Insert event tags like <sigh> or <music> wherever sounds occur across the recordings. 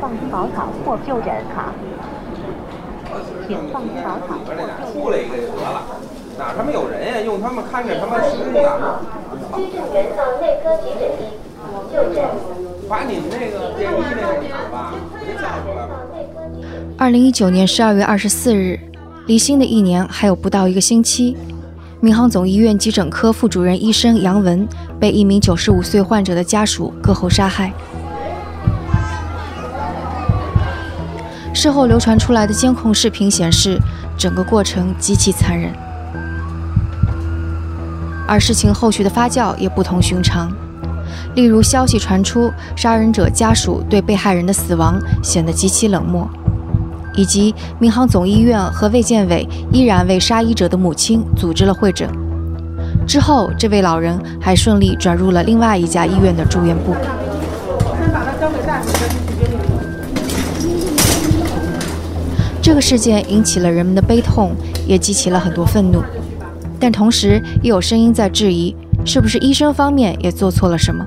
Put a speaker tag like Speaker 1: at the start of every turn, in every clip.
Speaker 1: 放草草或就诊卡。请放草草或
Speaker 2: 出来一个就得了，哪他妈有人呀？用他们看着他妈实呢。
Speaker 3: 居住员到内科急诊医就诊。
Speaker 2: 把你们那个便衣那个卡吧，给叫出来吧。
Speaker 4: 二零一九年十二月二十四日，离新的一年还有不到一个星期，民航总医院急诊科副主任医生杨文被一名九十五岁患者的家属割喉杀害。事后流传出来的监控视频显示，整个过程极其残忍。而事情后续的发酵也不同寻常，例如消息传出，杀人者家属对被害人的死亡显得极其冷漠，以及民航总医院和卫健委依然为杀医者的母亲组织了会诊。之后，这位老人还顺利转入了另外一家医院的住院部
Speaker 5: 再去决定。
Speaker 4: 这个事件引起了人们的悲痛，也激起了很多愤怒，但同时也有声音在质疑，是不是医生方面也做错了什么？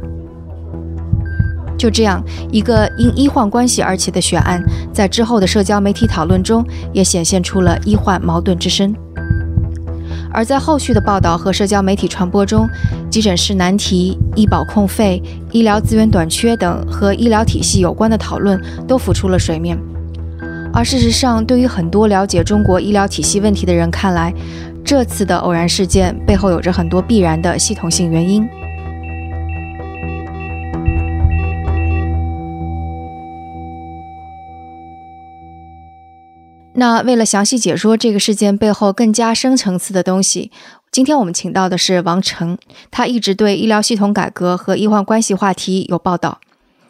Speaker 4: 就这样，一个因医患关系而起的血案，在之后的社交媒体讨论中，也显现出了医患矛盾之声。而在后续的报道和社交媒体传播中，急诊室难题、医保控费、医疗资源短缺等和医疗体系有关的讨论都浮出了水面。而事实上，对于很多了解中国医疗体系问题的人看来，这次的偶然事件背后有着很多必然的系统性原因。那为了详细解说这个事件背后更加深层次的东西，今天我们请到的是王成，他一直对医疗系统改革和医患关系话题有报道。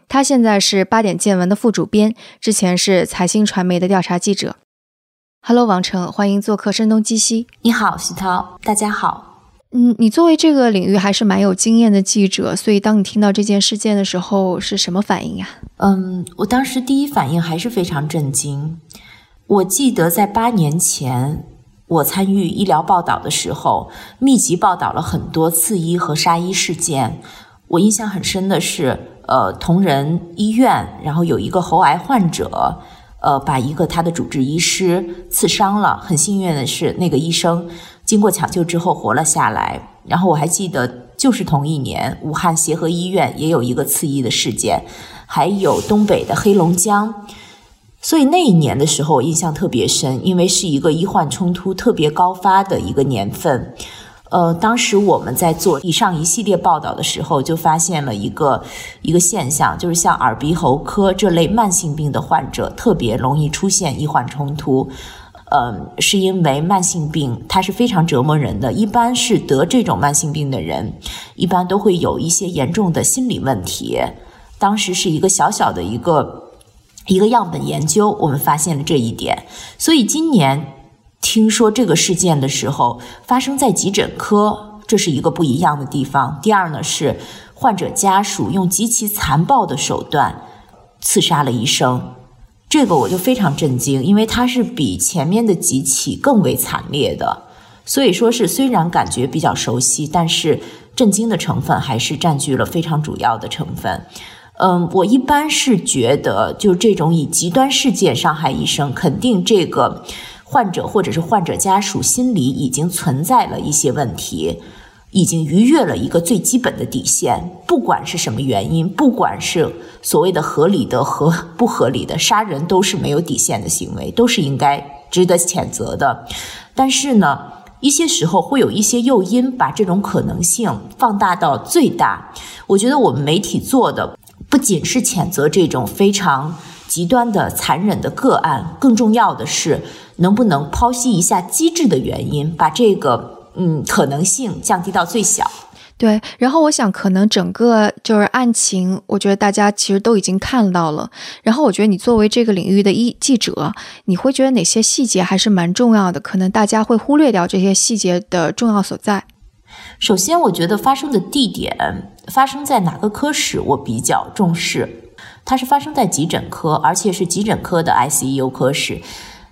Speaker 4: 他现在是八点见闻的副主编，之前是财新传媒的调查记者。Hello，王成，欢迎做客声东击西。
Speaker 6: 你好，徐涛，大家好。
Speaker 4: 嗯，你作为这个领域还是蛮有经验的记者，所以当你听到这件事件的时候是什么反应呀？
Speaker 6: 嗯，我当时第一反应还是非常震惊。我记得在八年前，我参与医疗报道的时候，密集报道了很多刺医和杀医事件。我印象很深的是，呃，同仁医院，然后有一个喉癌患者，呃，把一个他的主治医师刺伤了。很幸运的是，那个医生经过抢救之后活了下来。然后我还记得，就是同一年，武汉协和医院也有一个刺医的事件，还有东北的黑龙江。所以那一年的时候，我印象特别深，因为是一个医患冲突特别高发的一个年份。呃，当时我们在做以上一系列报道的时候，就发现了一个一个现象，就是像耳鼻喉科这类慢性病的患者，特别容易出现医患冲突。呃，是因为慢性病它是非常折磨人的，一般是得这种慢性病的人，一般都会有一些严重的心理问题。当时是一个小小的一个。一个样本研究，我们发现了这一点。所以今年听说这个事件的时候，发生在急诊科，这是一个不一样的地方。第二呢，是患者家属用极其残暴的手段刺杀了医生，这个我就非常震惊，因为它是比前面的几起更为惨烈的。所以说是虽然感觉比较熟悉，但是震惊的成分还是占据了非常主要的成分。嗯，我一般是觉得，就这种以极端事件伤害医生，肯定这个患者或者是患者家属心里已经存在了一些问题，已经逾越了一个最基本的底线。不管是什么原因，不管是所谓的合理的和不合理的，杀人都是没有底线的行为，都是应该值得谴责的。但是呢，一些时候会有一些诱因，把这种可能性放大到最大。我觉得我们媒体做的。不仅是谴责这种非常极端的残忍的个案，更重要的是能不能剖析一下机制的原因，把这个嗯可能性降低到最小。
Speaker 4: 对，然后我想可能整个就是案情，我觉得大家其实都已经看到了。然后我觉得你作为这个领域的一记者，你会觉得哪些细节还是蛮重要的？可能大家会忽略掉这些细节的重要所在。
Speaker 6: 首先，我觉得发生的地点发生在哪个科室，我比较重视。它是发生在急诊科，而且是急诊科的 ICU 科室。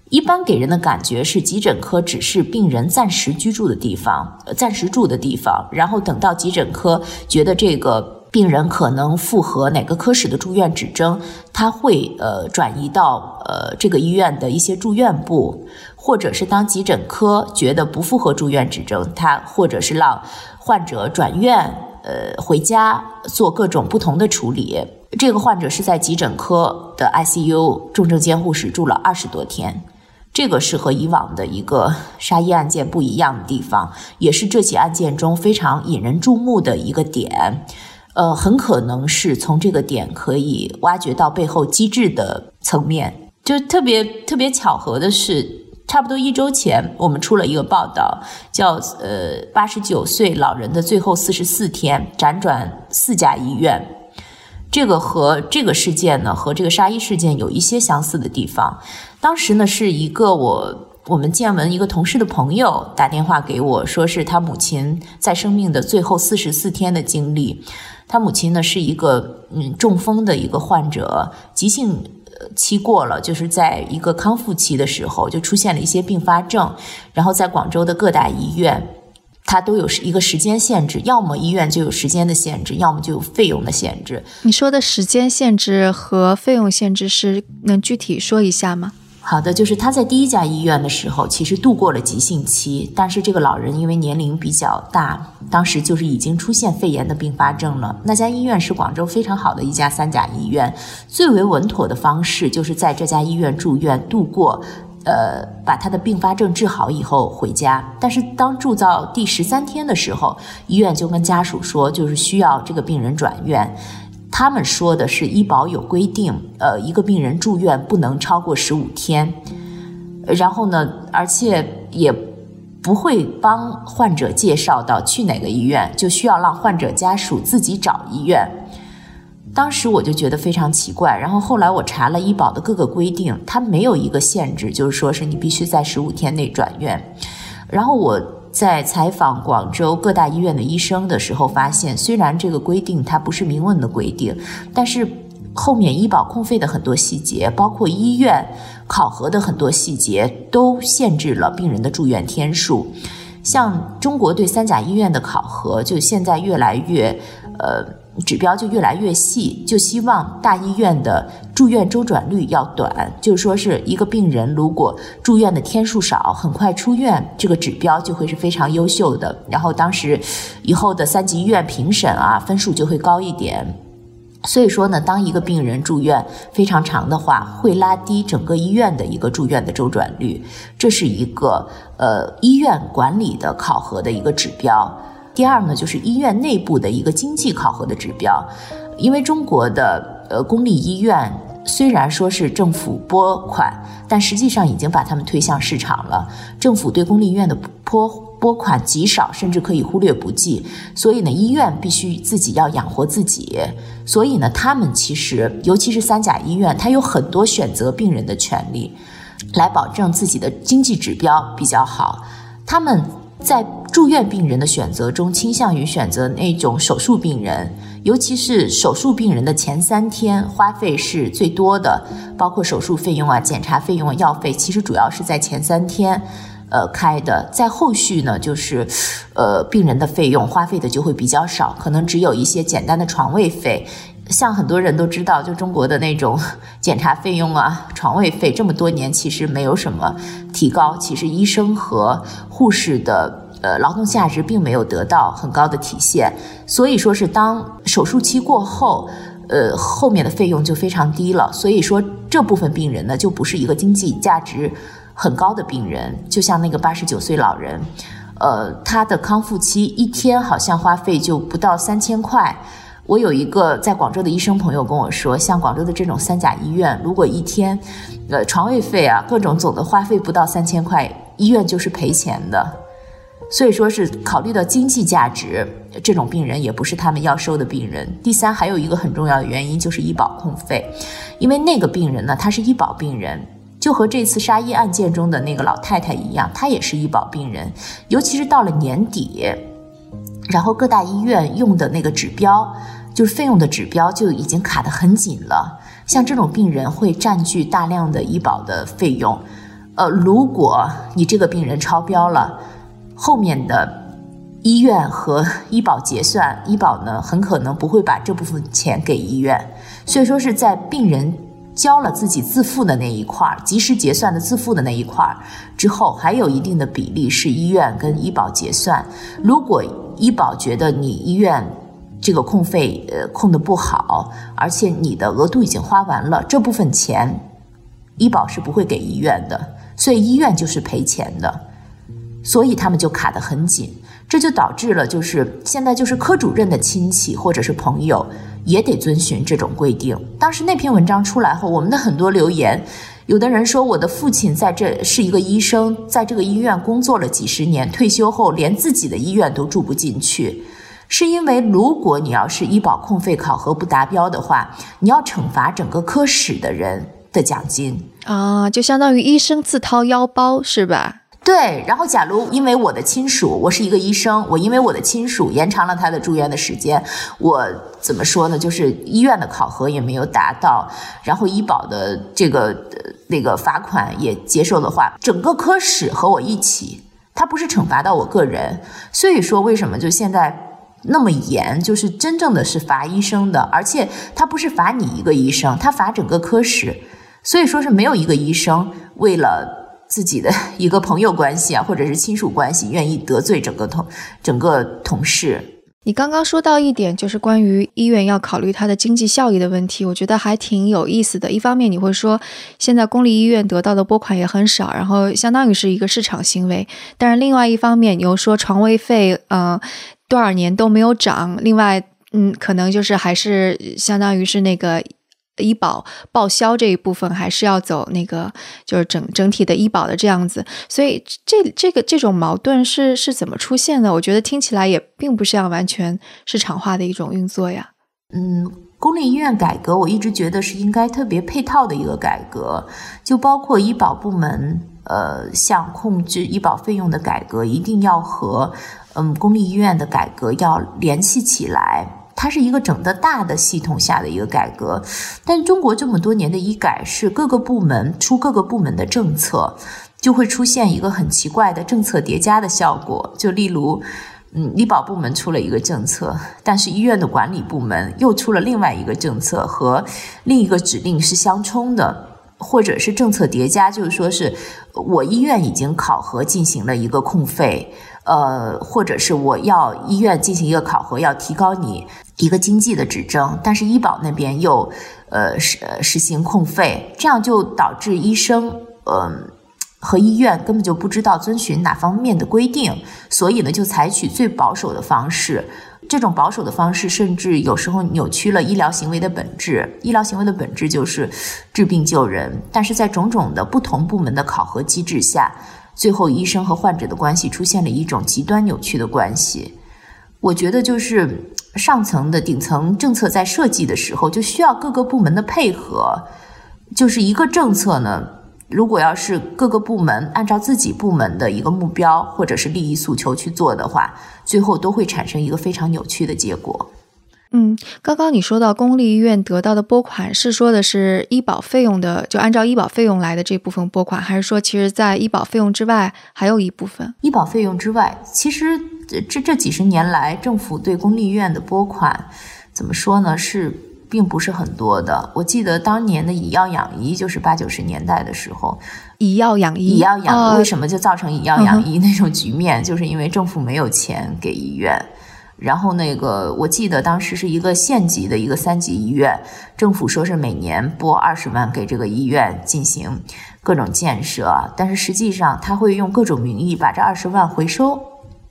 Speaker 6: 一般给人的感觉是，急诊科只是病人暂时居住的地方，暂时住的地方。然后等到急诊科觉得这个病人可能符合哪个科室的住院指征，他会呃转移到呃这个医院的一些住院部，或者是当急诊科觉得不符合住院指征，他或者是让患者转院呃回家做各种不同的处理。这个患者是在急诊科的 ICU 重症监护室住了二十多天，这个是和以往的一个杀医案件不一样的地方，也是这起案件中非常引人注目的一个点。呃，很可能是从这个点可以挖掘到背后机制的层面。就特别特别巧合的是，差不多一周前，我们出了一个报道，叫“呃，八十九岁老人的最后四十四天，辗转四家医院”。这个和这个事件呢，和这个杀医事件有一些相似的地方。当时呢，是一个我我们见闻一个同事的朋友打电话给我说，是他母亲在生命的最后四十四天的经历。他母亲呢是一个嗯中风的一个患者，急性期过了，就是在一个康复期的时候就出现了一些并发症，然后在广州的各大医院，它都有一个时间限制，要么医院就有时间的限制，要么就有费用的限制。
Speaker 4: 你说的时间限制和费用限制是能具体说一下吗？
Speaker 6: 好的，就是他在第一家医院的时候，其实度过了急性期，但是这个老人因为年龄比较大，当时就是已经出现肺炎的并发症了。那家医院是广州非常好的一家三甲医院，最为稳妥的方式就是在这家医院住院度过，呃，把他的并发症治好以后回家。但是当住到第十三天的时候，医院就跟家属说，就是需要这个病人转院。他们说的是医保有规定，呃，一个病人住院不能超过十五天，然后呢，而且也不会帮患者介绍到去哪个医院，就需要让患者家属自己找医院。当时我就觉得非常奇怪，然后后来我查了医保的各个规定，它没有一个限制，就是说是你必须在十五天内转院，然后我。在采访广州各大医院的医生的时候，发现虽然这个规定它不是明文的规定，但是后面医保控费的很多细节，包括医院考核的很多细节，都限制了病人的住院天数。像中国对三甲医院的考核，就现在越来越，呃。指标就越来越细，就希望大医院的住院周转率要短，就是说是一个病人如果住院的天数少，很快出院，这个指标就会是非常优秀的。然后当时以后的三级医院评审啊，分数就会高一点。所以说呢，当一个病人住院非常长的话，会拉低整个医院的一个住院的周转率，这是一个呃医院管理的考核的一个指标。第二呢，就是医院内部的一个经济考核的指标，因为中国的呃公立医院虽然说是政府拨款，但实际上已经把他们推向市场了。政府对公立医院的拨拨款极少，甚至可以忽略不计。所以呢，医院必须自己要养活自己。所以呢，他们其实尤其是三甲医院，它有很多选择病人的权利，来保证自己的经济指标比较好。他们。在住院病人的选择中，倾向于选择那种手术病人，尤其是手术病人的前三天花费是最多的，包括手术费用啊、检查费用、药费，其实主要是在前三天，呃开的，在后续呢，就是，呃病人的费用花费的就会比较少，可能只有一些简单的床位费。像很多人都知道，就中国的那种检查费用啊、床位费，这么多年其实没有什么提高。其实医生和护士的呃劳动价值并没有得到很高的体现。所以说是当手术期过后，呃后面的费用就非常低了。所以说这部分病人呢，就不是一个经济价值很高的病人。就像那个八十九岁老人，呃他的康复期一天好像花费就不到三千块。我有一个在广州的医生朋友跟我说，像广州的这种三甲医院，如果一天，呃，床位费啊，各种总的花费不到三千块，医院就是赔钱的。所以说是考虑到经济价值，这种病人也不是他们要收的病人。第三，还有一个很重要的原因就是医保控费，因为那个病人呢，他是医保病人，就和这次杀医案件中的那个老太太一样，她也是医保病人，尤其是到了年底，然后各大医院用的那个指标。就是费用的指标就已经卡得很紧了，像这种病人会占据大量的医保的费用，呃，如果你这个病人超标了，后面的医院和医保结算，医保呢很可能不会把这部分钱给医院，所以说是在病人交了自己自付的那一块儿，及时结算的自付的那一块儿之后，还有一定的比例是医院跟医保结算。如果医保觉得你医院这个控费呃控的不好，而且你的额度已经花完了，这部分钱医保是不会给医院的，所以医院就是赔钱的，所以他们就卡得很紧。这就导致了，就是现在就是科主任的亲戚或者是朋友也得遵循这种规定。当时那篇文章出来后，我们的很多留言，有的人说我的父亲在这是一个医生，在这个医院工作了几十年，退休后连自己的医院都住不进去，是因为如果你要是医保控费考核不达标的话，你要惩罚整个科室的人的奖金
Speaker 4: 啊，就相当于医生自掏腰包，是吧？
Speaker 6: 对，然后假如因为我的亲属，我是一个医生，我因为我的亲属延长了他的住院的时间，我怎么说呢？就是医院的考核也没有达到，然后医保的这个呃那个罚款也接受的话，整个科室和我一起，他不是惩罚到我个人。所以说，为什么就现在那么严？就是真正的是罚医生的，而且他不是罚你一个医生，他罚整个科室。所以说是没有一个医生为了。自己的一个朋友关系啊，或者是亲属关系，愿意得罪整个同整个同事。
Speaker 4: 你刚刚说到一点，就是关于医院要考虑它的经济效益的问题，我觉得还挺有意思的。一方面你会说，现在公立医院得到的拨款也很少，然后相当于是一个市场行为。但是另外一方面，你又说床位费，嗯，多少年都没有涨。另外，嗯，可能就是还是相当于是那个。医保报销这一部分还是要走那个，就是整整体的医保的这样子，所以这这个这种矛盾是是怎么出现的？我觉得听起来也并不像完全市场化的一种运作呀。
Speaker 6: 嗯，公立医院改革，我一直觉得是应该特别配套的一个改革，就包括医保部门，呃，像控制医保费用的改革，一定要和嗯公立医院的改革要联系起来。它是一个整个大的系统下的一个改革，但中国这么多年的医改是各个部门出各个部门的政策，就会出现一个很奇怪的政策叠加的效果。就例如，嗯，医保部门出了一个政策，但是医院的管理部门又出了另外一个政策，和另一个指令是相冲的，或者是政策叠加，就是说是我医院已经考核进行了一个控费。呃，或者是我要医院进行一个考核，要提高你一个经济的指征，但是医保那边又呃实实行控费，这样就导致医生嗯和医院根本就不知道遵循哪方面的规定，所以呢就采取最保守的方式，这种保守的方式甚至有时候扭曲了医疗行为的本质。医疗行为的本质就是治病救人，但是在种种的不同部门的考核机制下。最后，医生和患者的关系出现了一种极端扭曲的关系。我觉得，就是上层的顶层政策在设计的时候，就需要各个部门的配合。就是一个政策呢，如果要是各个部门按照自己部门的一个目标或者是利益诉求去做的话，最后都会产生一个非常扭曲的结果。
Speaker 4: 嗯，刚刚你说到公立医院得到的拨款是说的是医保费用的，就按照医保费用来的这部分拨款，还是说其实在医保费用之外还有一部分？
Speaker 6: 医保费用之外，其实这这几十年来政府对公立医院的拨款，怎么说呢？是并不是很多的。我记得当年的以药养医，就是八九十年代的时候，
Speaker 4: 以药养医，
Speaker 6: 以药养医，为什么就造成以药养医那种局面？就是因为政府没有钱给医院。然后那个，我记得当时是一个县级的一个三级医院，政府说是每年拨二十万给这个医院进行各种建设，但是实际上他会用各种名义把这二十万回收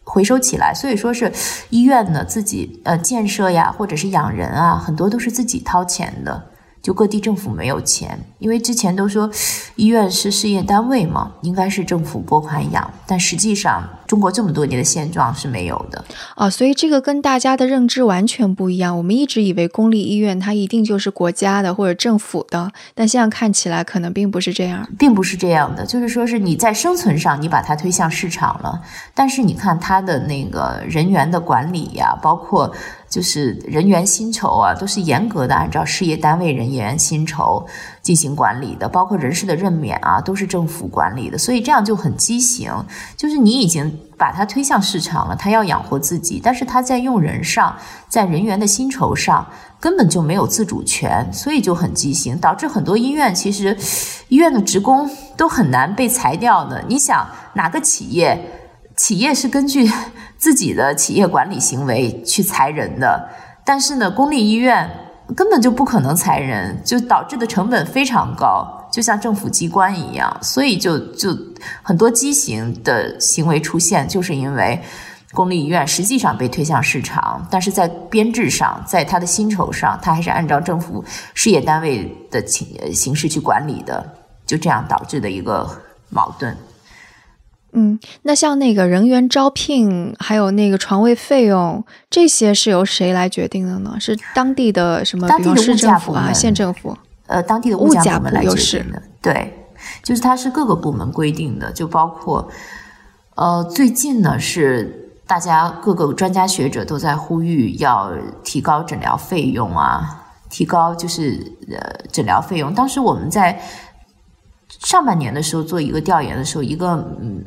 Speaker 6: 回收起来，所以说是医院呢自己呃建设呀，或者是养人啊，很多都是自己掏钱的。就各地政府没有钱，因为之前都说医院是事业单位嘛，应该是政府拨款养，但实际上中国这么多年的现状是没有的
Speaker 4: 啊，所以这个跟大家的认知完全不一样。我们一直以为公立医院它一定就是国家的或者政府的，但现在看起来可能并不是这样，
Speaker 6: 并不是这样的。就是说是你在生存上你把它推向市场了，但是你看它的那个人员的管理呀，包括。就是人员薪酬啊，都是严格的按照事业单位人员薪酬进行管理的，包括人事的任免啊，都是政府管理的，所以这样就很畸形。就是你已经把它推向市场了，他要养活自己，但是他在用人上，在人员的薪酬上根本就没有自主权，所以就很畸形，导致很多医院其实医院的职工都很难被裁掉的。你想哪个企业？企业是根据 <laughs> 自己的企业管理行为去裁人的，但是呢，公立医院根本就不可能裁人，就导致的成本非常高，就像政府机关一样，所以就就很多畸形的行为出现，就是因为公立医院实际上被推向市场，但是在编制上，在它的薪酬上，它还是按照政府事业单位的形形式去管理的，就这样导致的一个矛盾。
Speaker 4: 嗯，那像那个人员招聘，还有那个床位费用，这些是由谁来决定的呢？是当地的什么？
Speaker 6: 当地的
Speaker 4: 市政府啊，县政府？
Speaker 6: 呃，当地的
Speaker 4: 物
Speaker 6: 价部门来
Speaker 4: 决
Speaker 6: 定的。对，就是它是各个部门规定的，就包括呃，最近呢是大家各个专家学者都在呼吁要提高诊疗费用啊，提高就是呃诊疗费用。当时我们在。上半年的时候做一个调研的时候，一个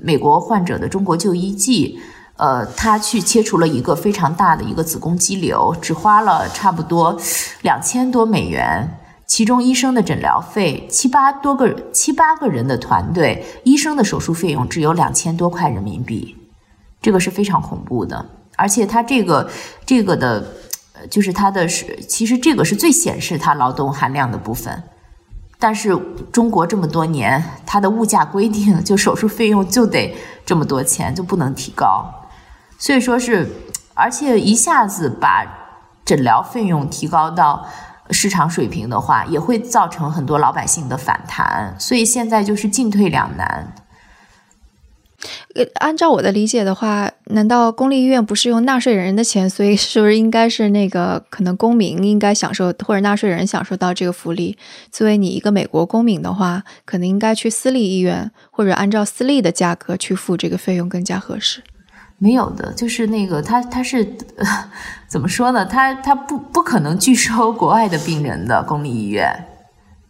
Speaker 6: 美国患者的中国就医记，呃，他去切除了一个非常大的一个子宫肌瘤，只花了差不多两千多美元，其中医生的诊疗费七八多个七八个人的团队，医生的手术费用只有两千多块人民币，这个是非常恐怖的，而且他这个这个的，就是他的是，其实这个是最显示他劳动含量的部分。但是中国这么多年，它的物价规定就手术费用就得这么多钱，就不能提高。所以说是，而且一下子把诊疗费用提高到市场水平的话，也会造成很多老百姓的反弹。所以现在就是进退两难。
Speaker 4: 按照我的理解的话，难道公立医院不是用纳税人的钱？所以是不是应该是那个可能公民应该享受或者纳税人享受到这个福利？作为你一个美国公民的话，可能应该去私立医院或者按照私立的价格去付这个费用更加合适。
Speaker 6: 没有的，就是那个他他是 <laughs> 怎么说呢？他他不不可能拒收国外的病人的公立医院。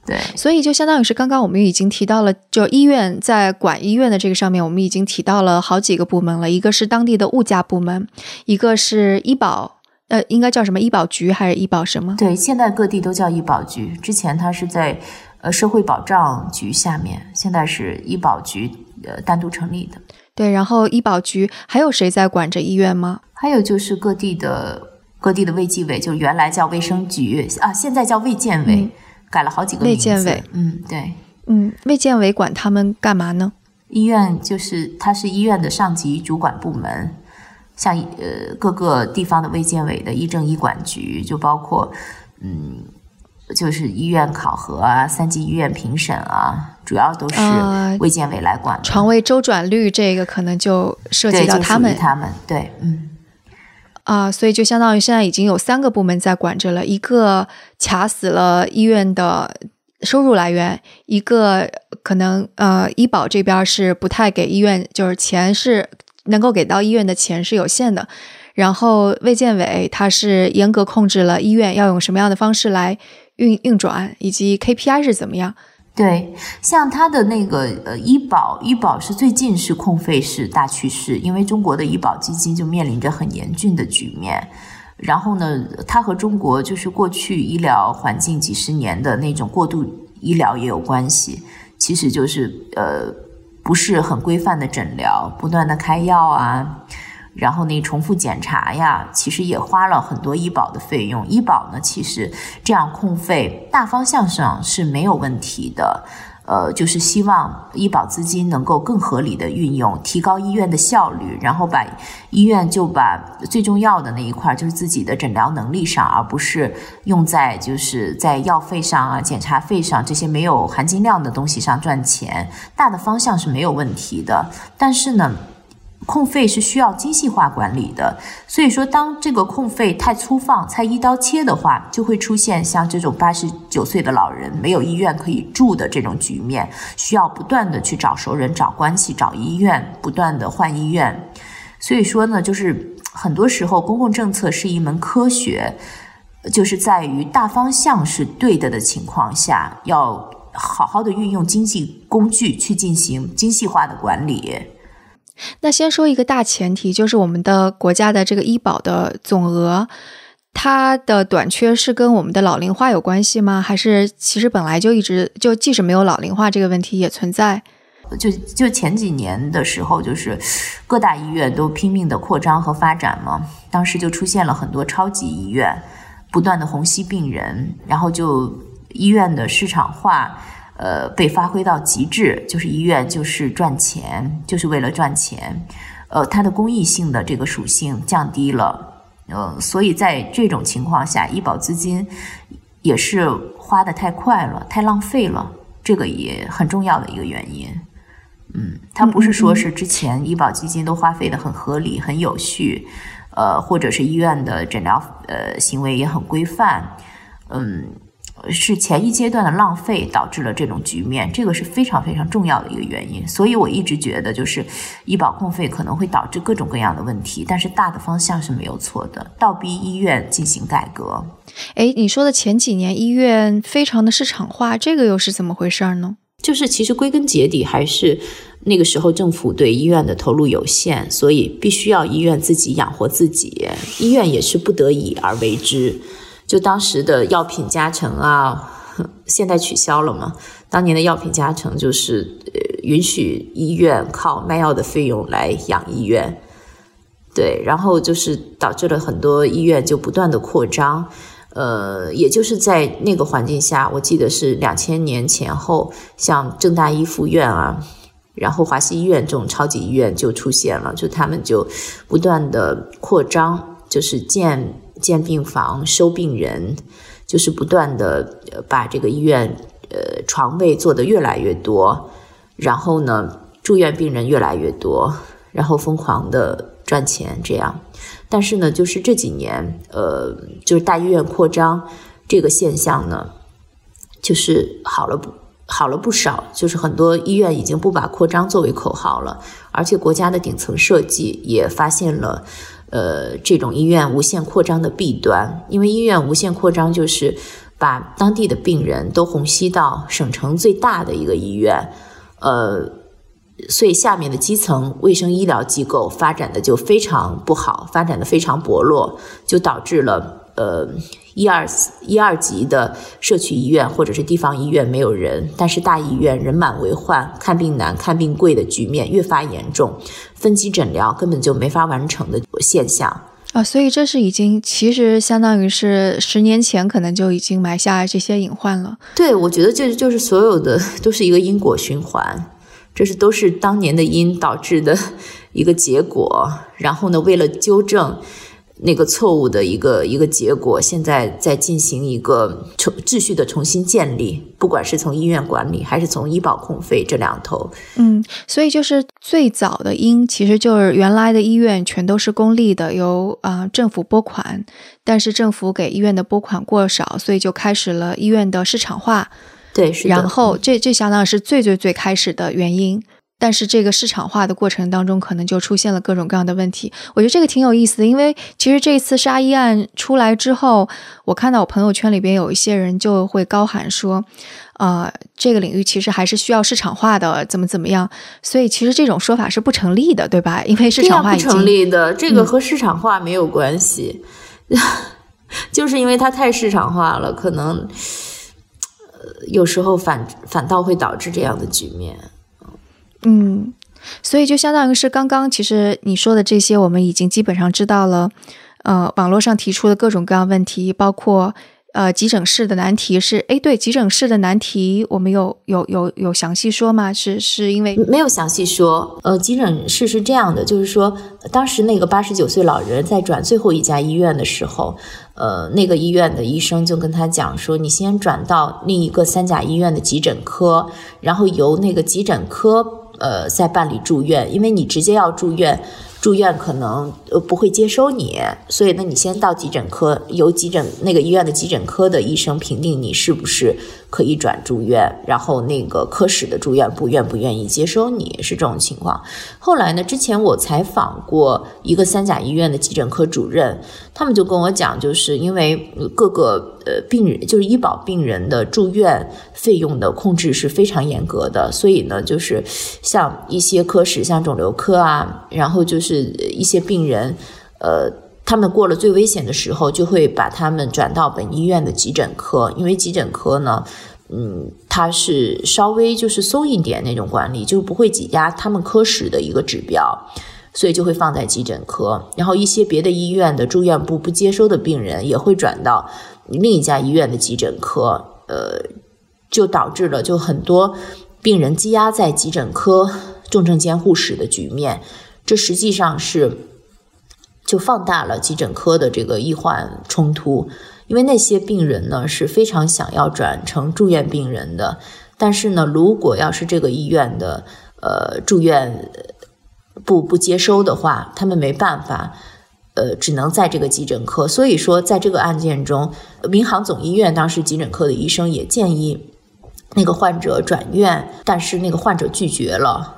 Speaker 6: 对，
Speaker 4: 所以就相当于是刚刚我们已经提到了，就医院在管医院的这个上面，我们已经提到了好几个部门了，一个是当地的物价部门，一个是医保，呃，应该叫什么医保局还是医保什么？
Speaker 6: 对，现在各地都叫医保局，之前它是在呃社会保障局下面，现在是医保局呃单独成立的。
Speaker 4: 对，然后医保局还有谁在管着医院吗？
Speaker 6: 还有就是各地的各地的卫计委，就原来叫卫生局啊，现在叫卫健委。改了好几个
Speaker 4: 卫健委，
Speaker 6: 嗯，对，
Speaker 4: 嗯，卫健委管他们干嘛呢？
Speaker 6: 医院就是它是医院的上级主管部门，像呃各个地方的卫健委的医政医管局，就包括嗯，就是医院考核啊、三级医院评审啊，主要都是卫健委来管。
Speaker 4: 床位周转率这个可能就涉及到他们，
Speaker 6: 他们对，嗯。
Speaker 4: 啊，所以就相当于现在已经有三个部门在管着了，一个卡死了医院的收入来源，一个可能呃医保这边是不太给医院，就是钱是能够给到医院的钱是有限的，然后卫健委它是严格控制了医院要用什么样的方式来运运转，以及 KPI 是怎么样。
Speaker 6: 对，像他的那个呃医保，医保是最近是控费是大趋势，因为中国的医保基金就面临着很严峻的局面。然后呢，它和中国就是过去医疗环境几十年的那种过度医疗也有关系。其实就是呃不是很规范的诊疗，不断的开药啊。然后那重复检查呀，其实也花了很多医保的费用。医保呢，其实这样控费大方向上是没有问题的，呃，就是希望医保资金能够更合理的运用，提高医院的效率，然后把医院就把最重要的那一块，就是自己的诊疗能力上，而不是用在就是在药费上啊、检查费上这些没有含金量的东西上赚钱。大的方向是没有问题的，但是呢。控费是需要精细化管理的，所以说当这个控费太粗放、太一刀切的话，就会出现像这种八十九岁的老人没有医院可以住的这种局面，需要不断的去找熟人、找关系、找医院，不断的换医院。所以说呢，就是很多时候公共政策是一门科学，就是在于大方向是对的的情况下，要好好的运用经济工具去进行精细化的管理。
Speaker 4: 那先说一个大前提，就是我们的国家的这个医保的总额，它的短缺是跟我们的老龄化有关系吗？还是其实本来就一直就即使没有老龄化这个问题也存在？
Speaker 6: 就就前几年的时候，就是各大医院都拼命的扩张和发展嘛，当时就出现了很多超级医院，不断的虹吸病人，然后就医院的市场化，呃，被发挥到极致，就是医院就是赚钱，就是为了赚钱，呃，它的公益性的这个属性降低了，呃，所以在这种情况下，医保资金也是花的太快了，太浪费了，这个也很重要的一个原因。嗯，它不是说是之前医保基金都花费的很合理、很有序，呃，或者是医院的诊疗呃行为也很规范，嗯，是前一阶段的浪费导致了这种局面，这个是非常非常重要的一个原因。所以我一直觉得，就是医保控费可能会导致各种各样的问题，但是大的方向是没有错的，倒逼医院进行改革。
Speaker 4: 哎，你说的前几年医院非常的市场化，这个又是怎么回事呢？
Speaker 6: 就是其实归根结底还是那个时候政府对医院的投入有限，所以必须要医院自己养活自己，医院也是不得已而为之。就当时的药品加成啊，<laughs> 现在取消了嘛？当年的药品加成就是呃允许医院靠卖药的费用来养医院，对，然后就是导致了很多医院就不断的扩张。呃，也就是在那个环境下，我记得是两千年前后，像正大一附院啊，然后华西医院这种超级医院就出现了，就他们就不断的扩张，就是建建病房、收病人，就是不断的把这个医院呃床位做得越来越多，然后呢，住院病人越来越多，然后疯狂的赚钱，这样。但是呢，就是这几年，呃，就是大医院扩张这个现象呢，就是好了不好了不少。就是很多医院已经不把扩张作为口号了，而且国家的顶层设计也发现了，呃，这种医院无限扩张的弊端。因为医院无限扩张，就是把当地的病人都虹吸到省城最大的一个医院，呃。所以，下面的基层卫生医疗机构发展的就非常不好，发展的非常薄弱，就导致了呃一二一二级的社区医院或者是地方医院没有人，但是大医院人满为患，看病难、看病贵的局面越发严重，分级诊疗根本就没法完成的现象
Speaker 4: 啊！所以这是已经其实相当于是十年前可能就已经埋下这些隐患了。
Speaker 6: 对，我觉得这就是所有的都是一个因果循环。这是都是当年的因导致的一个结果，然后呢，为了纠正那个错误的一个一个结果，现在在进行一个重秩序的重新建立，不管是从医院管理还是从医保控费这两头，
Speaker 4: 嗯，所以就是最早的因，其实就是原来的医院全都是公立的，由啊政府拨款，但是政府给医院的拨款过少，所以就开始了医院的市场化。
Speaker 6: 对，是
Speaker 4: 然后这这相当于是最最最开始的原因，但是这个市场化的过程当中，可能就出现了各种各样的问题。我觉得这个挺有意思的，因为其实这次杀医案出来之后，我看到我朋友圈里边有一些人就会高喊说，呃，这个领域其实还是需要市场化的，怎么怎么样。所以其实这种说法是不成立的，对吧？因为市场化
Speaker 6: 不成立的，这个和市场化没有关系，<laughs> 就是因为它太市场化了，可能。有时候反反倒会导致这样的局面，
Speaker 4: 嗯，所以就相当于是刚刚其实你说的这些，我们已经基本上知道了，呃，网络上提出的各种各样问题，包括。呃，急诊室的难题是，哎，对，急诊室的难题，我们有有有有详细说吗？是是因为
Speaker 6: 没有详细说。呃，急诊室是这样的，就是说，当时那个八十九岁老人在转最后一家医院的时候，呃，那个医院的医生就跟他讲说，你先转到另一个三甲医院的急诊科，然后由那个急诊科呃再办理住院，因为你直接要住院。住院可能呃不会接收你，所以呢，你先到急诊科，由急诊那个医院的急诊科的医生评定你是不是可以转住院，然后那个科室的住院部愿不愿意接收你，是这种情况。后来呢，之前我采访过一个三甲医院的急诊科主任，他们就跟我讲，就是因为各个呃病人，就是医保病人的住院费用的控制是非常严格的，所以呢，就是像一些科室，像肿瘤科啊，然后就是一些病人，呃，他们过了最危险的时候，就会把他们转到本医院的急诊科，因为急诊科呢。嗯，它是稍微就是松一点那种管理，就不会挤压他们科室的一个指标，所以就会放在急诊科。然后一些别的医院的住院部不接收的病人，也会转到另一家医院的急诊科。呃，就导致了就很多病人积压在急诊科重症监护室的局面。这实际上是就放大了急诊科的这个医患冲突。因为那些病人呢是非常想要转成住院病人的，但是呢，如果要是这个医院的呃住院部不接收的话，他们没办法，呃，只能在这个急诊科。所以说，在这个案件中，民航总医院当时急诊科的医生也建议那个患者转院，但是那个患者拒绝了。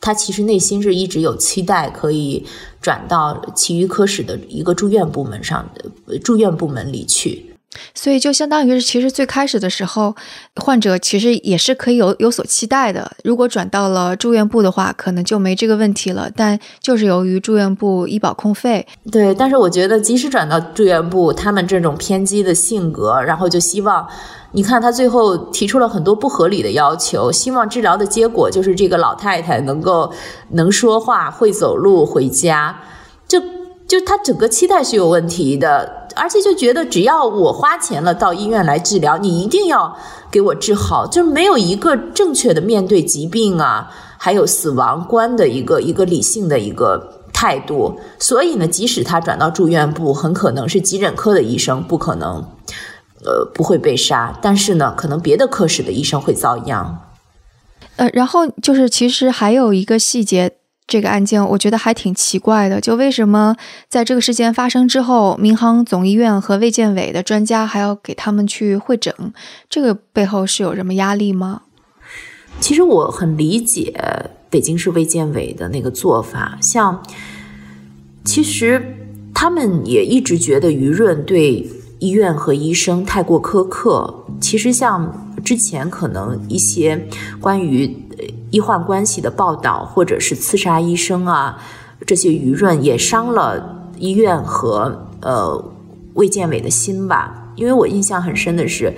Speaker 6: 他其实内心是一直有期待，可以转到其余科室的一个住院部门上的住院部门里去。
Speaker 4: 所以就相当于是，其实最开始的时候，患者其实也是可以有有所期待的。如果转到了住院部的话，可能就没这个问题了。但就是由于住院部医保控费，
Speaker 6: 对。但是我觉得，即使转到住院部，他们这种偏激的性格，然后就希望。你看，他最后提出了很多不合理的要求，希望治疗的结果就是这个老太太能够能说话、会走路、回家。就他整个期待是有问题的，而且就觉得只要我花钱了到医院来治疗，你一定要给我治好，就没有一个正确的面对疾病啊，还有死亡观的一个一个理性的一个态度。所以呢，即使他转到住院部，很可能是急诊科的医生，不可能。呃，不会被杀，但是呢，可能别的科室的医生会遭殃。
Speaker 4: 呃，然后就是其实还有一个细节，这个案件我觉得还挺奇怪的，就为什么在这个事件发生之后，民航总医院和卫健委的专家还要给他们去会诊？这个背后是有什么压力吗？
Speaker 6: 其实我很理解北京市卫健委的那个做法，像其实他们也一直觉得舆论对。医院和医生太过苛刻，其实像之前可能一些关于医患关系的报道，或者是刺杀医生啊，这些舆论也伤了医院和呃卫健委的心吧。因为我印象很深的是，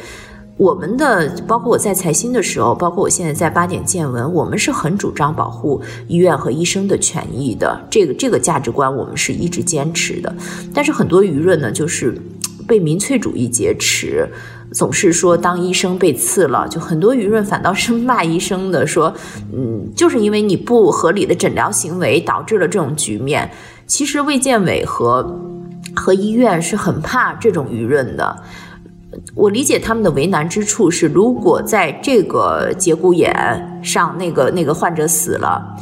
Speaker 6: 我们的包括我在财新的时候，包括我现在在八点见闻，我们是很主张保护医院和医生的权益的。这个这个价值观我们是一直坚持的。但是很多舆论呢，就是。被民粹主义劫持，总是说当医生被刺了，就很多舆论反倒是骂医生的，说，嗯，就是因为你不合理的诊疗行为导致了这种局面。其实卫健委和和医院是很怕这种舆论的。我理解他们的为难之处是，如果在这个节骨眼上，那个那个患者死了，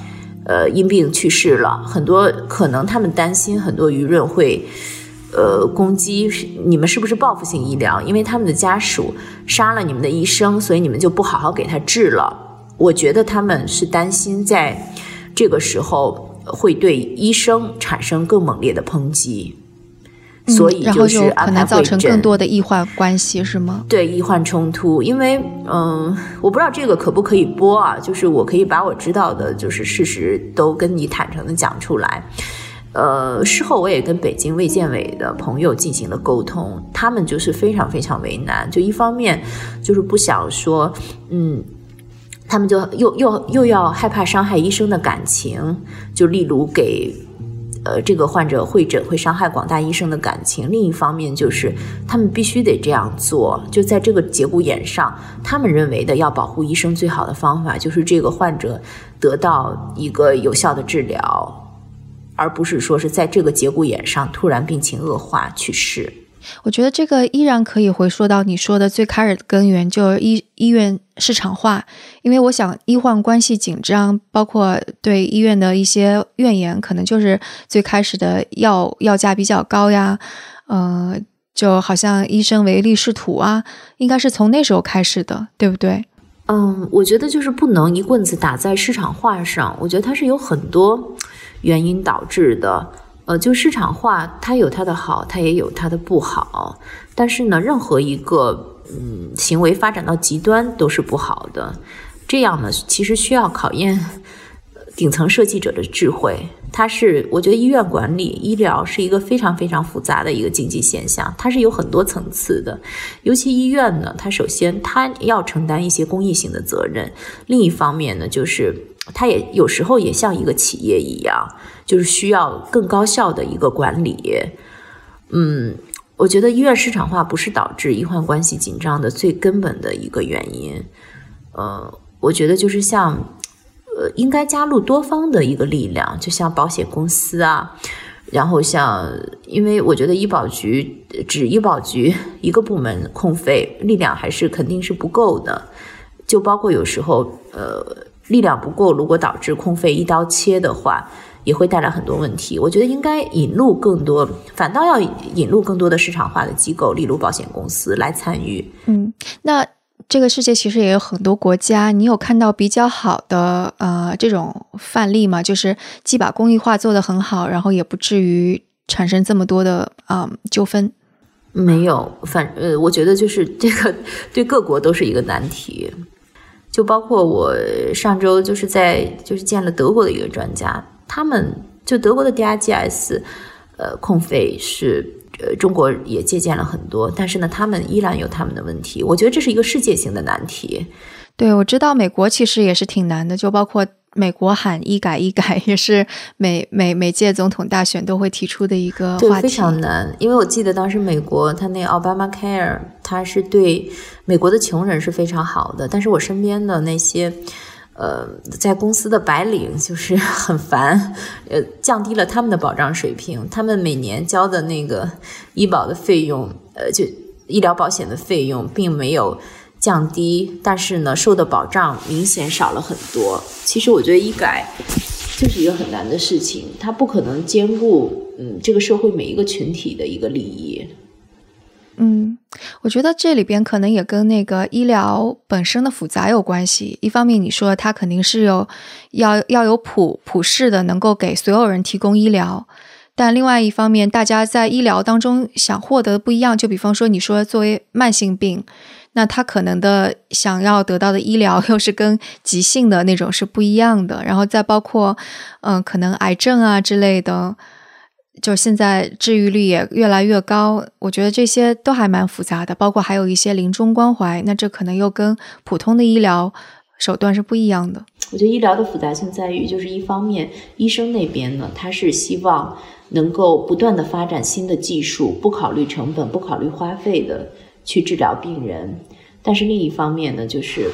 Speaker 6: 呃，因病去世了，很多可能他们担心很多舆论会。呃，攻击你们是不是报复性医疗？因为他们的家属杀了你们的医生，所以你们就不好好给他治了。我觉得他们是担心在这个时候会对医生产生更猛烈的抨击，所以就是
Speaker 4: 可能造成更多的医患关系，是吗？
Speaker 6: 对，医患冲突。因为嗯，我不知道这个可不可以播啊？就是我可以把我知道的，就是事实都跟你坦诚的讲出来。呃，事后我也跟北京卫健委的朋友进行了沟通，他们就是非常非常为难，就一方面就是不想说，嗯，他们就又又又要害怕伤害医生的感情，就例如给呃这个患者会诊会伤害广大医生的感情，另一方面就是他们必须得这样做，就在这个节骨眼上，他们认为的要保护医生最好的方法就是这个患者得到一个有效的治疗。而不是说是在这个节骨眼上突然病情恶化去世。
Speaker 4: 我觉得这个依然可以回溯到你说的最开始的根源，就是医医院市场化。因为我想医患关系紧张，包括对医院的一些怨言，可能就是最开始的药药价比较高呀，呃，就好像医生唯利是图啊，应该是从那时候开始的，对不对？
Speaker 6: 嗯，我觉得就是不能一棍子打在市场化上，我觉得它是有很多原因导致的。呃，就市场化，它有它的好，它也有它的不好。但是呢，任何一个嗯行为发展到极端都是不好的。这样呢，其实需要考验顶层设计者的智慧。它是，我觉得医院管理、医疗是一个非常非常复杂的一个经济现象，它是有很多层次的。尤其医院呢，它首先它要承担一些公益性的责任，另一方面呢，就是它也有时候也像一个企业一样。就是需要更高效的一个管理，嗯，我觉得医院市场化不是导致医患关系紧张的最根本的一个原因，呃，我觉得就是像，呃，应该加入多方的一个力量，就像保险公司啊，然后像，因为我觉得医保局只医保局 <laughs> 一个部门控费力量还是肯定是不够的，就包括有时候，呃，力量不够，如果导致空费一刀切的话。也会带来很多问题。我觉得应该引入更多，反倒要引入更多的市场化的机构，例如保险公司来参与。
Speaker 4: 嗯，那这个世界其实也有很多国家，你有看到比较好的呃这种范例吗？就是既把公益化做得很好，然后也不至于产生这么多的啊纠纷。
Speaker 6: 没有，反呃，我觉得就是这个对各国都是一个难题。就包括我上周就是在就是见了德国的一个专家。他们就德国的 DRGs，呃，控费是呃中国也借鉴了很多，但是呢，他们依然有他们的问题。我觉得这是一个世界性的难题。
Speaker 4: 对，我知道美国其实也是挺难的，就包括美国喊医改，医改也是每每每届总统大选都会提出的一个话题，
Speaker 6: 非常难。因为我记得当时美国他那奥巴马 Care，他是对美国的穷人是非常好的，但是我身边的那些。呃，在公司的白领就是很烦，呃，降低了他们的保障水平，他们每年交的那个医保的费用，呃，就医疗保险的费用并没有降低，但是呢，受的保障明显少了很多。其实我觉得医改就是一个很难的事情，它不可能兼顾嗯这个社会每一个群体的一个利益。
Speaker 4: 嗯，我觉得这里边可能也跟那个医疗本身的复杂有关系。一方面，你说它肯定是有要要有普普世的，能够给所有人提供医疗；但另外一方面，大家在医疗当中想获得不一样。就比方说，你说作为慢性病，那他可能的想要得到的医疗 <laughs> 又是跟急性的那种是不一样的。然后再包括，嗯，可能癌症啊之类的。就现在治愈率也越来越高，我觉得这些都还蛮复杂的，包括还有一些临终关怀，那这可能又跟普通的医疗手段是不一样的。
Speaker 6: 我觉得医疗的复杂性在于，就是一方面，医生那边呢，他是希望能够不断的发展新的技术，不考虑成本，不考虑花费的去治疗病人，但是另一方面呢，就是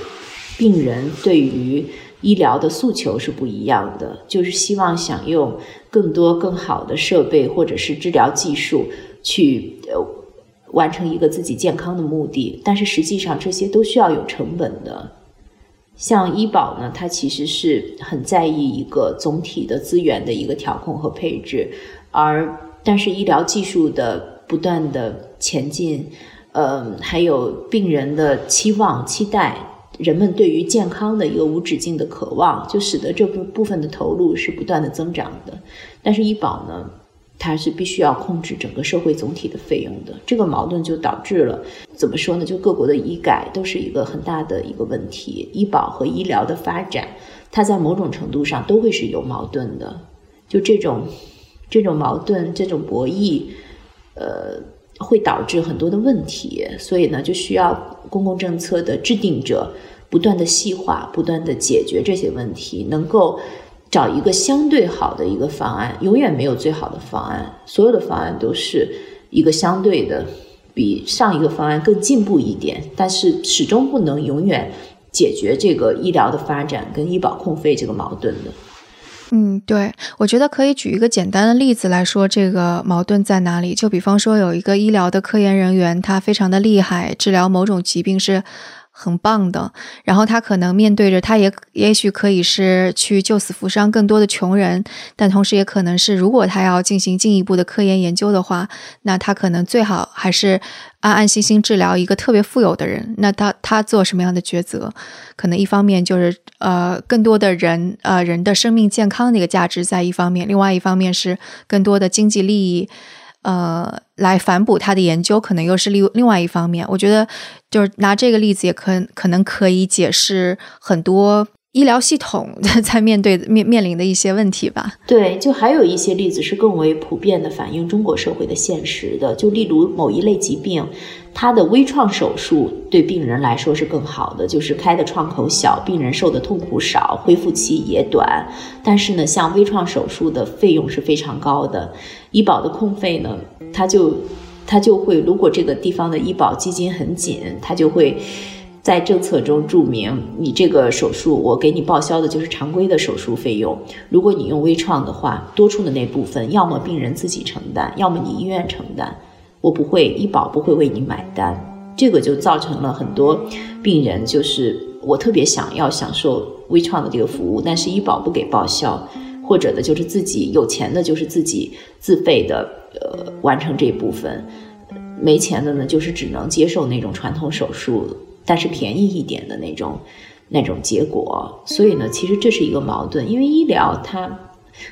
Speaker 6: 病人对于医疗的诉求是不一样的，就是希望享用。更多更好的设备或者是治疗技术，去呃完成一个自己健康的目的，但是实际上这些都需要有成本的。像医保呢，它其实是很在意一个总体的资源的一个调控和配置，而但是医疗技术的不断的前进，呃，还有病人的期望期待。人们对于健康的一个无止境的渴望，就使得这部部分的投入是不断的增长的。但是医保呢，它是必须要控制整个社会总体的费用的。这个矛盾就导致了，怎么说呢？就各国的医改都是一个很大的一个问题。医保和医疗的发展，它在某种程度上都会是有矛盾的。就这种这种矛盾，这种博弈，呃。会导致很多的问题，所以呢，就需要公共政策的制定者不断的细化，不断的解决这些问题，能够找一个相对好的一个方案。永远没有最好的方案，所有的方案都是一个相对的，比上一个方案更进步一点，但是始终不能永远解决这个医疗的发展跟医保控费这个矛盾的。
Speaker 4: 嗯，对，我觉得可以举一个简单的例子来说这个矛盾在哪里。就比方说，有一个医疗的科研人员，他非常的厉害，治疗某种疾病是。很棒的，然后他可能面对着，他也也许可以是去救死扶伤更多的穷人，但同时也可能是，如果他要进行进一步的科研研究的话，那他可能最好还是安安心心治疗一个特别富有的人。那他他做什么样的抉择？可能一方面就是呃更多的人呃人的生命健康的一个价值在一方面，另外一方面是更多的经济利益。呃，来反哺他的研究，可能又是另另外一方面。我觉得，就是拿这个例子，也可可能可以解释很多。医疗系统 <laughs> 在面对面面临的一些问题吧。
Speaker 6: 对，就还有一些例子是更为普遍的，反映中国社会的现实的。就例如某一类疾病，它的微创手术对病人来说是更好的，就是开的创口小，病人受的痛苦少，恢复期也短。但是呢，像微创手术的费用是非常高的，医保的控费呢，它就它就会，如果这个地方的医保基金很紧，它就会。在政策中注明，你这个手术我给你报销的就是常规的手术费用。如果你用微创的话，多出的那部分要么病人自己承担，要么你医院承担。我不会，医保不会为你买单。这个就造成了很多病人，就是我特别想要享受微创的这个服务，但是医保不给报销，或者呢就是自己有钱的，就是自己自费的，呃，完成这一部分。没钱的呢，就是只能接受那种传统手术。但是便宜一点的那种，那种结果，所以呢，其实这是一个矛盾，因为医疗它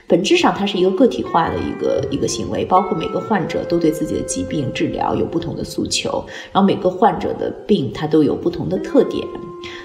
Speaker 6: 本质上它是一个个体化的一个一个行为，包括每个患者都对自己的疾病治疗有不同的诉求，然后每个患者的病它都有不同的特点，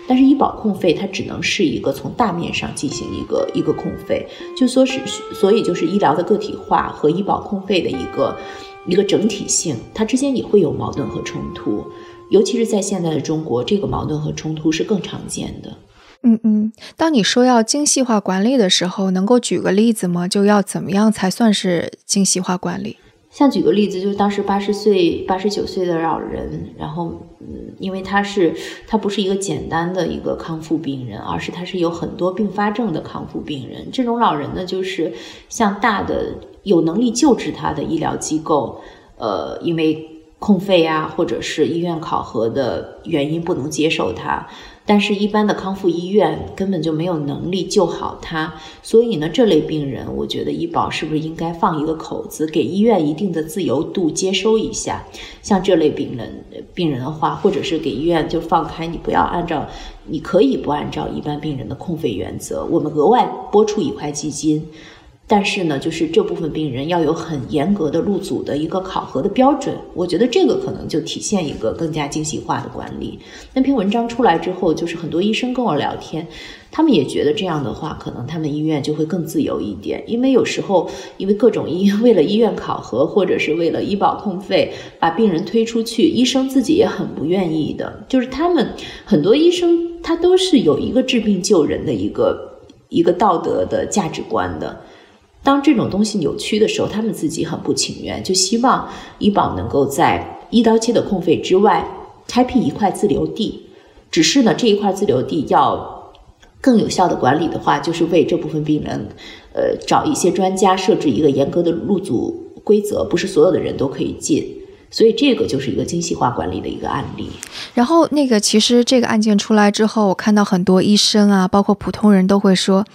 Speaker 6: 但是医保控费它只能是一个从大面上进行一个一个控费，就说是所以就是医疗的个体化和医保控费的一个一个整体性，它之间也会有矛盾和冲突。尤其是在现在的中国，这个矛盾和冲突是更常见的。
Speaker 4: 嗯嗯，当你说要精细化管理的时候，能够举个例子吗？就要怎么样才算是精细化管理？
Speaker 6: 像举个例子，就是当时八十岁、八十九岁的老人，然后，嗯，因为他是他不是一个简单的一个康复病人，而是他是有很多并发症的康复病人。这种老人呢，就是像大的有能力救治他的医疗机构，呃，因为。控费啊，或者是医院考核的原因不能接受他，但是，一般的康复医院根本就没有能力救好他，所以呢，这类病人，我觉得医保是不是应该放一个口子，给医院一定的自由度接收一下？像这类病人，病人的话，或者是给医院就放开，你不要按照，你可以不按照一般病人的控费原则，我们额外拨出一块基金。但是呢，就是这部分病人要有很严格的入组的一个考核的标准，我觉得这个可能就体现一个更加精细化的管理。那篇文章出来之后，就是很多医生跟我聊天，他们也觉得这样的话，可能他们医院就会更自由一点。因为有时候，因为各种医院 <laughs> 为了医院考核，或者是为了医保控费，把病人推出去，医生自己也很不愿意的。就是他们很多医生，他都是有一个治病救人的一个一个道德的价值观的。当这种东西扭曲的时候，他们自己很不情愿，就希望医保能够在一刀切的控费之外开辟一块自留地。只是呢，这一块自留地要更有效的管理的话，就是为这部分病人，呃，找一些专家设置一个严格的入组规则，不是所有的人都可以进。所以这个就是一个精细化管理的一个案例。
Speaker 4: 然后那个其实这个案件出来之后，我看到很多医生啊，包括普通人都会说。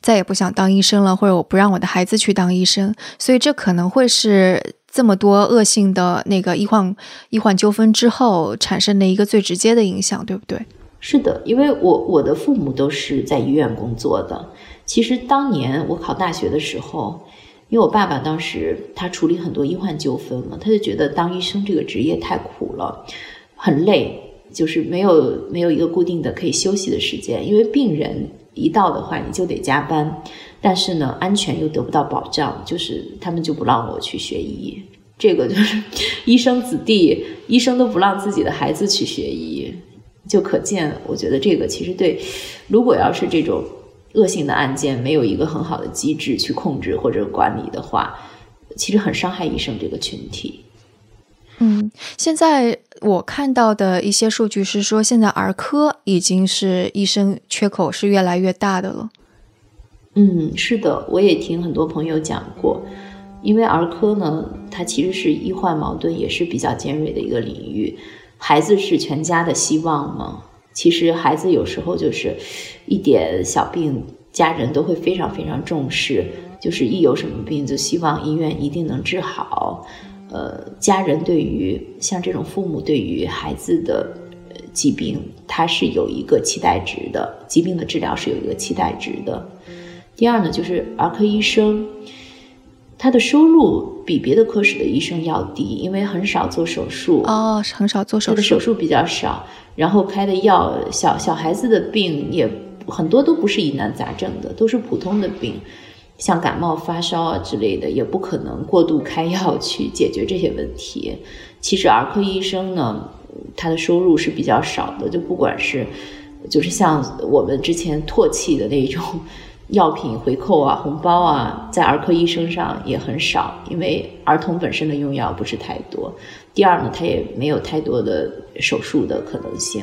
Speaker 4: 再也不想当医生了，或者我不让我的孩子去当医生，所以这可能会是这么多恶性的那个医患 <laughs> 医患纠纷之后产生的一个最直接的影响，对不对？
Speaker 6: 是的，因为我我的父母都是在医院工作的。其实当年我考大学的时候，因为我爸爸当时他处理很多医患纠纷嘛，他就觉得当医生这个职业太苦了，很累，就是没有没有一个固定的可以休息的时间，因为病人。一到的话，你就得加班，但是呢，安全又得不到保障，就是他们就不让我去学医。这个就是 <laughs> 医生子弟，医生都不让自己的孩子去学医，就可见，我觉得这个其实对，如果要是这种恶性的案件没有一个很好的机制去控制或者管理的话，其实很伤害医生这个群体。
Speaker 4: 嗯，现在我看到的一些数据是说，现在儿科已经是医生缺口是越来越大的了。
Speaker 6: 嗯，是的，我也听很多朋友讲过，因为儿科呢，它其实是医患矛盾也是比较尖锐的一个领域。孩子是全家的希望嘛，其实孩子有时候就是一点小病，家人都会非常非常重视，就是一有什么病就希望医院一定能治好。呃，家人对于像这种父母对于孩子的疾病，他是有一个期待值的，疾病的治疗是有一个期待值的。第二呢，就是儿科医生，他的收入比别的科室的医生要低，因为很少做手术
Speaker 4: 哦，很少做手术，
Speaker 6: 的手术比较少，然后开的药，小小孩子的病也很多都不是疑难杂症的，都是普通的病，像感冒、发烧啊之类的，也不可能过度开药去解决这些问题。其实儿科医生呢，他的收入是比较少的，就不管是，就是像我们之前唾弃的那种。药品回扣啊，红包啊，在儿科医生上也很少，因为儿童本身的用药不是太多。第二呢，他也没有太多的手术的可能性，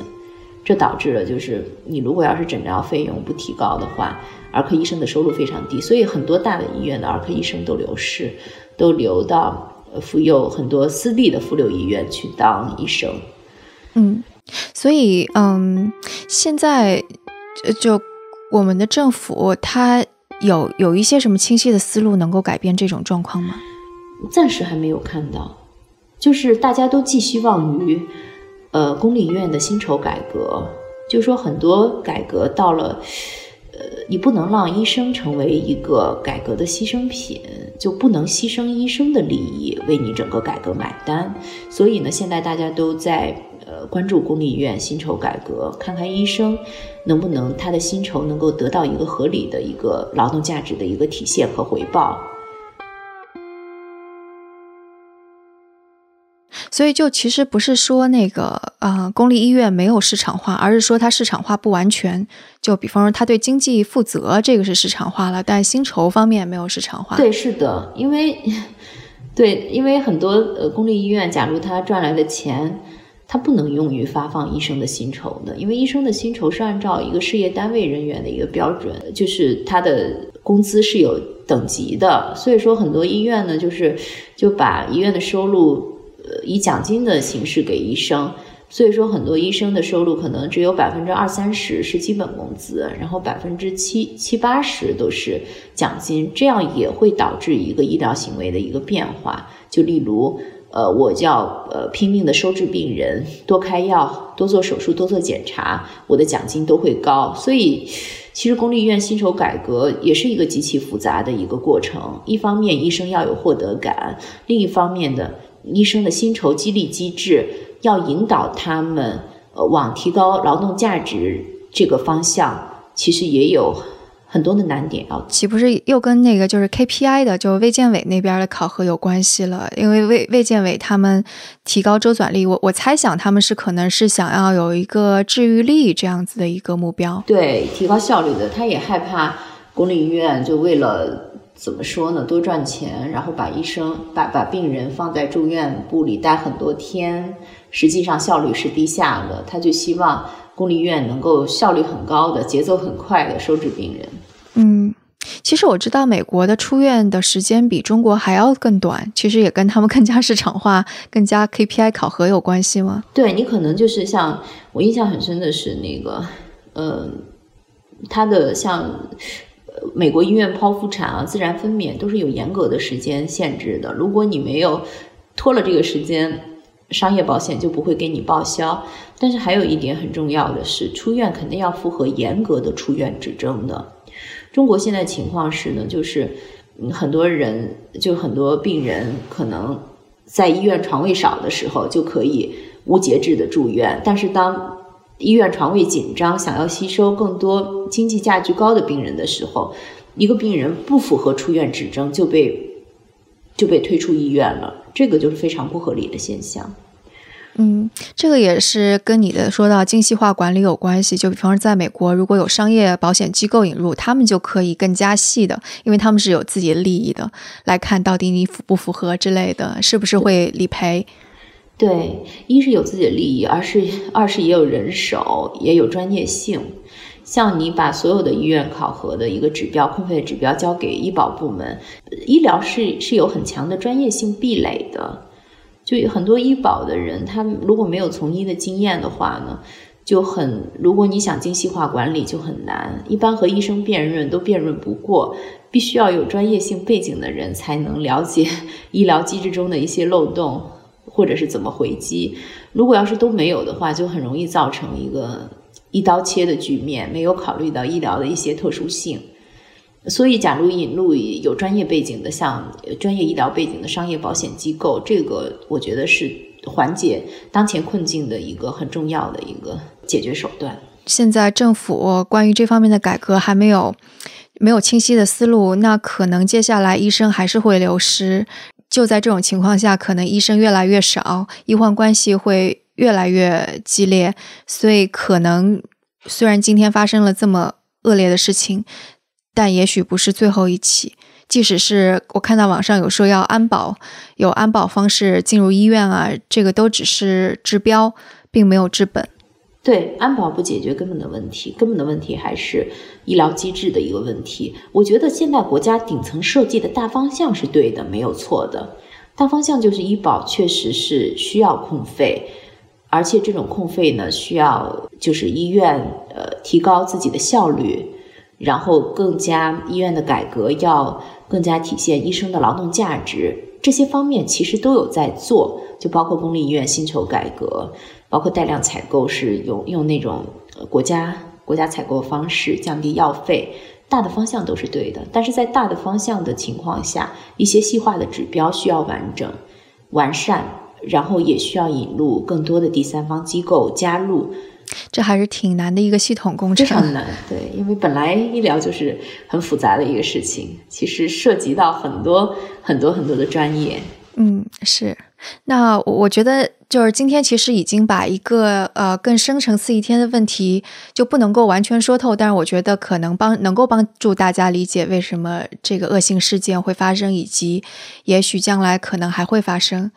Speaker 6: 这导致了就是你如果要是诊疗费用不提高的话，儿科医生的收入非常低，所以很多大的医院的儿科医生都流失，都流到妇幼很多私立的妇幼医院去当医生。
Speaker 4: 嗯，所以嗯，现在就。我们的政府，它有有一些什么清晰的思路能够改变这种状况吗？
Speaker 6: 暂时还没有看到，就是大家都寄希望于，呃，公立医院的薪酬改革。就是说很多改革到了，呃，你不能让医生成为一个改革的牺牲品，就不能牺牲医生的利益为你整个改革买单。所以呢，现在大家都在。呃，关注公立医院薪酬改革，看看医生能不能他的薪酬能够得到一个合理的一个劳动价值的一个体现和回报。
Speaker 4: 所以，就其实不是说那个呃，公立医院没有市场化，而是说它市场化不完全。就比方说，他对经济负责，这个是市场化了，但薪酬方面没有市场化。
Speaker 6: 对，是的，因为 <laughs> 对，因为很多呃公立医院，假如他赚来的钱。它不能用于发放医生的薪酬的，因为医生的薪酬是按照一个事业单位人员的一个标准，就是他的工资是有等级的。所以说，很多医院呢，就是就把医院的收入，呃，以奖金的形式给医生。所以说，很多医生的收入可能只有百分之二三十是基本工资，然后百分之七七八十都是奖金，这样也会导致一个医疗行为的一个变化。就例如。呃，我叫呃拼命的收治病人，多开药，多做手术，多做检查，我的奖金都会高。所以，其实公立医院薪酬改革也是一个极其复杂的一个过程。一方面，医生要有获得感；另一方面的，医生的薪酬激励机制要引导他们呃往提高劳动价值这个方向，其实也有。很多的难点啊，
Speaker 4: 岂不是又跟那个就是 KPI 的，就卫健委那边的考核有关系了？因为卫卫健委他们提高周转率，我我猜想他们是可能是想要有一个治愈率这样子的一个目标。
Speaker 6: 对，提高效率的，他也害怕公立医院就为了怎么说呢，多赚钱，然后把医生把把病人放在住院部里待很多天，实际上效率是低下的，他就希望。公立医院能够效率很高的、节奏很快的收治病人。
Speaker 4: 其实我知道美国的出院的时间比中国还要更短，其实也跟他们更加市场化、<laughs> 更加 KPI 考核有关系吗？
Speaker 6: 对你可能就是像我印象很深的是那个，呃，他的像美国医院剖腹产啊、自然分娩都是有严格的时间限制的，如果你没有拖了这个时间。商业保险就不会给你报销，但是还有一点很重要的是，出院肯定要符合严格的出院指征的。中国现在情况是呢，就是很多人就很多病人可能在医院床位少的时候就可以无节制的住院，但是当医院床位紧张，想要吸收更多经济价值高的病人的时候，一个病人不符合出院指征就被。就被推出医院了，这个就是非常不合理的现象。
Speaker 4: 嗯，这个也是跟你的说到精细化管理有关系。就比方说，在美国，如果有商业保险机构引入，他们就可以更加细的，因为他们是有自己的利益的，来看到底你符不符合之类的，是不是会理赔。
Speaker 6: 对，一是有自己的利益，二是二是也有人手，也有专业性。像你把所有的医院考核的一个指标、控费指标交给医保部门，医疗是是有很强的专业性壁垒的。就很多医保的人，他如果没有从医的经验的话呢，就很如果你想精细化管理就很难。一般和医生辩论都辩论不过，必须要有专业性背景的人才能了解医疗机制中的一些漏洞。或者是怎么回击？如果要是都没有的话，就很容易造成一个一刀切的局面，没有考虑到医疗的一些特殊性。所以，假如引入有专业背景的，像专业医疗背景的商业保险机构，这个我觉得是缓解当前困境的一个很重要的一个解决手段。
Speaker 4: 现在政府关于这方面的改革还没有没有清晰的思路，那可能接下来医生还是会流失。就在这种情况下，可能医生越来越少，医患关系会越来越激烈，所以可能虽然今天发生了这么恶劣的事情，但也许不是最后一起。即使是我看到网上有说要安保，有安保方式进入医院啊，这个都只是治标，并没有治本。
Speaker 6: 对，安保不解决根本的问题，根本的问题还是医疗机制的一个问题。我觉得现在国家顶层设计的大方向是对的，没有错的。大方向就是医保确实是需要控费，而且这种控费呢，需要就是医院呃提高自己的效率，然后更加医院的改革要更加体现医生的劳动价值，这些方面其实都有在做，就包括公立医院薪酬改革。包括带量采购是用用那种国家国家采购方式降低药费，大的方向都是对的。但是在大的方向的情况下，一些细化的指标需要完整完善，然后也需要引入更多的第三方机构加入。
Speaker 4: 这还是挺难的一个系统工程，
Speaker 6: 非常难。对，因为本来医疗就是很复杂的一个事情，其实涉及到很多很多很多的专业。
Speaker 4: 嗯，是。那我觉得，就是今天其实已经把一个呃更深层次一天的问题就不能够完全说透，但是我觉得可能帮能够帮助大家理解为什么这个恶性事件会发生，以及也许将来可能还会发生。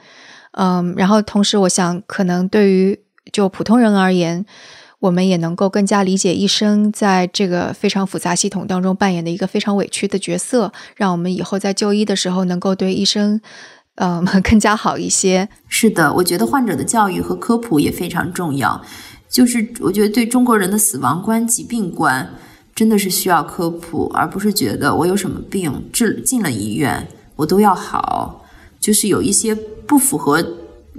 Speaker 4: 嗯，然后同时我想，可能对于就普通人而言，我们也能够更加理解医生在这个非常复杂系统当中扮演的一个非常委屈的角色，让我们以后在就医的时候能够对医生。嗯，<laughs> 更加好一些。
Speaker 6: 是的，我觉得患者的教育和科普也非常重要。就是我觉得对中国人的死亡观、疾病观，真的是需要科普，而不是觉得我有什么病治进了医院我都要好。就是有一些不符合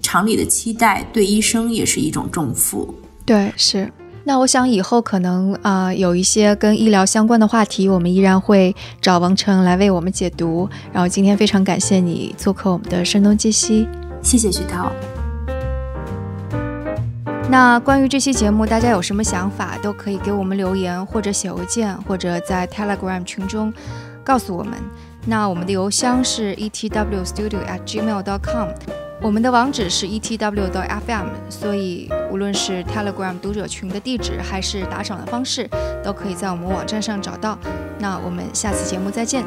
Speaker 6: 常理的期待，对医生也是一种重负。
Speaker 4: 对，是。那我想以后可能啊有一些跟医疗相关的话题，我们依然会找王成来为我们解读。然后今天非常感谢你做客我们的声东击西，
Speaker 6: 谢谢徐涛。
Speaker 4: 那关于这期节目，大家有什么想法，都可以给我们留言，或者写邮件，或者在 Telegram 群中告诉我们。那我们的邮箱是 etwstudio@gmail.com。我们的网址是 etw.fm，所以无论是 Telegram 读者群的地址，还是打赏的方式，都可以在我们网站上找到。那我们下次节目再见。